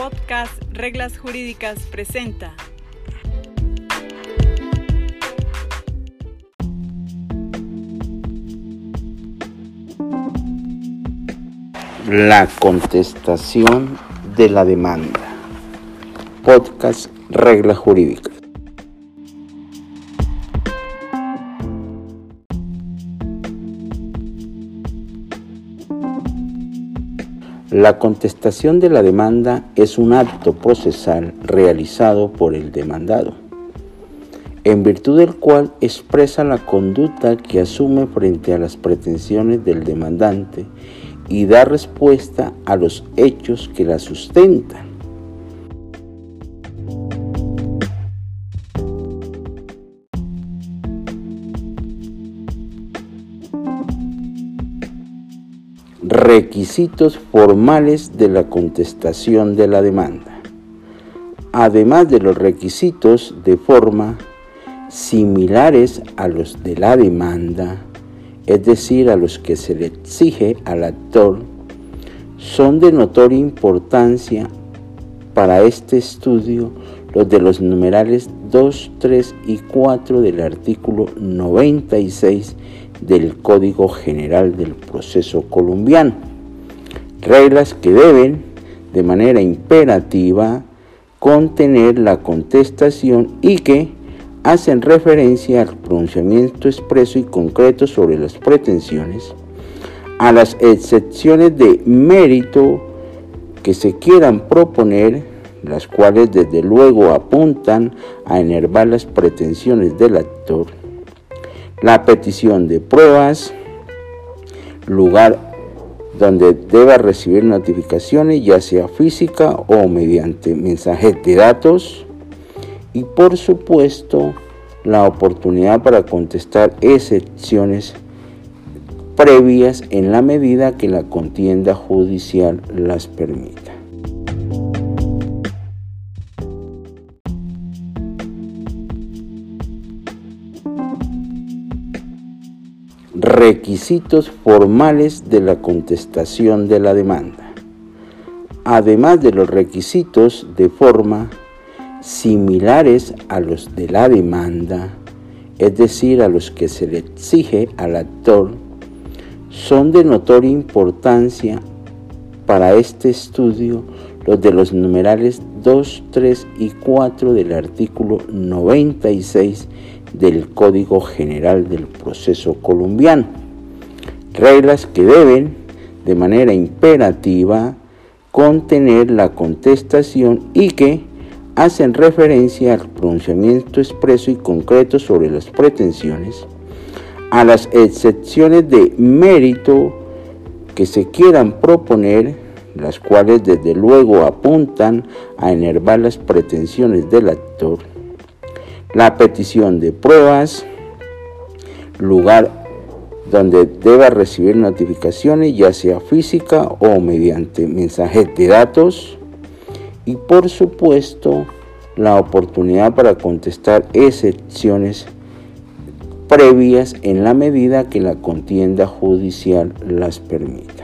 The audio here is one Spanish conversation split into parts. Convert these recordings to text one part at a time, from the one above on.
Podcast Reglas Jurídicas presenta. La contestación de la demanda. Podcast Reglas Jurídicas. La contestación de la demanda es un acto procesal realizado por el demandado, en virtud del cual expresa la conducta que asume frente a las pretensiones del demandante y da respuesta a los hechos que la sustentan. Requisitos formales de la contestación de la demanda. Además de los requisitos de forma similares a los de la demanda, es decir, a los que se le exige al actor, son de notoria importancia para este estudio los de los numerales 2, 3 y 4 del artículo 96 del Código General del Proceso Colombiano. Reglas que deben, de manera imperativa, contener la contestación y que hacen referencia al pronunciamiento expreso y concreto sobre las pretensiones, a las excepciones de mérito que se quieran proponer, las cuales desde luego apuntan a enervar las pretensiones del actor, la petición de pruebas, lugar donde deba recibir notificaciones, ya sea física o mediante mensajes de datos, y por supuesto la oportunidad para contestar excepciones previas en la medida que la contienda judicial las permita. Requisitos formales de la contestación de la demanda. Además de los requisitos de forma similares a los de la demanda, es decir, a los que se le exige al actor, son de notoria importancia para este estudio los de los numerales 2, 3 y 4 del artículo 96 del Código General del Proceso Colombiano. Reglas que deben, de manera imperativa, contener la contestación y que hacen referencia al pronunciamiento expreso y concreto sobre las pretensiones, a las excepciones de mérito que se quieran proponer, las cuales desde luego apuntan a enervar las pretensiones del actor, la petición de pruebas, lugar donde deba recibir notificaciones, ya sea física o mediante mensajes de datos, y por supuesto la oportunidad para contestar excepciones previas en la medida que la contienda judicial las permita.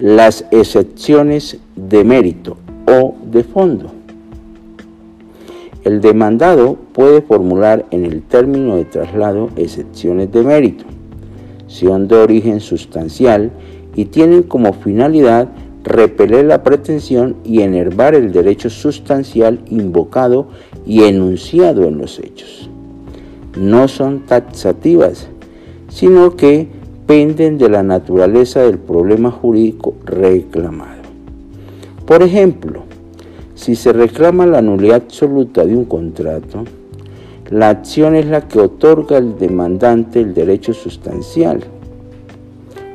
Las excepciones de mérito o de fondo. El demandado puede formular en el término de traslado excepciones de mérito, son de origen sustancial y tienen como finalidad repeler la pretensión y enervar el derecho sustancial invocado y enunciado en los hechos. No son taxativas, sino que penden de la naturaleza del problema jurídico reclamado. Por ejemplo, si se reclama la nulidad absoluta de un contrato, la acción es la que otorga al demandante el derecho sustancial.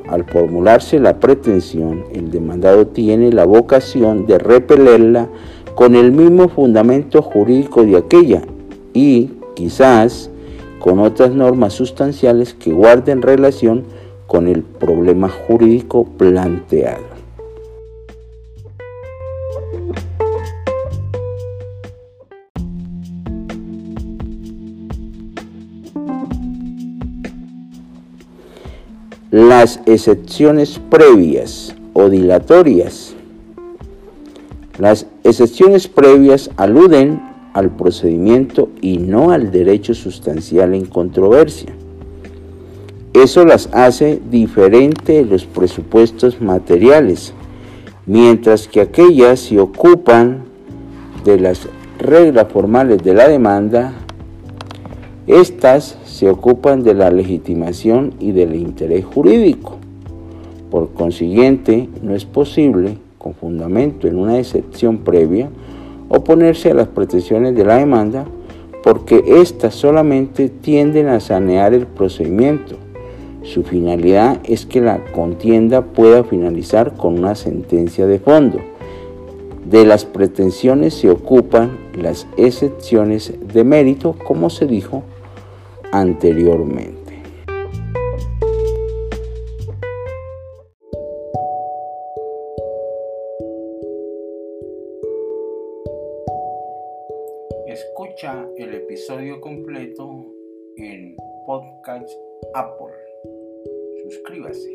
Al formularse la pretensión, el demandado tiene la vocación de repelerla con el mismo fundamento jurídico de aquella y, quizás, con otras normas sustanciales que guarden relación con el problema jurídico planteado. Las excepciones previas o dilatorias. Las excepciones previas aluden al procedimiento y no al derecho sustancial en controversia. Eso las hace diferente de los presupuestos materiales, mientras que aquellas se ocupan de las reglas formales de la demanda, estas se ocupan de la legitimación y del interés jurídico. Por consiguiente, no es posible, con fundamento en una excepción previa, oponerse a las pretensiones de la demanda porque éstas solamente tienden a sanear el procedimiento su finalidad es que la contienda pueda finalizar con una sentencia de fondo. De las pretensiones se ocupan las excepciones de mérito, como se dijo anteriormente. Escucha el episodio completo en Podcast Apple suscríbase.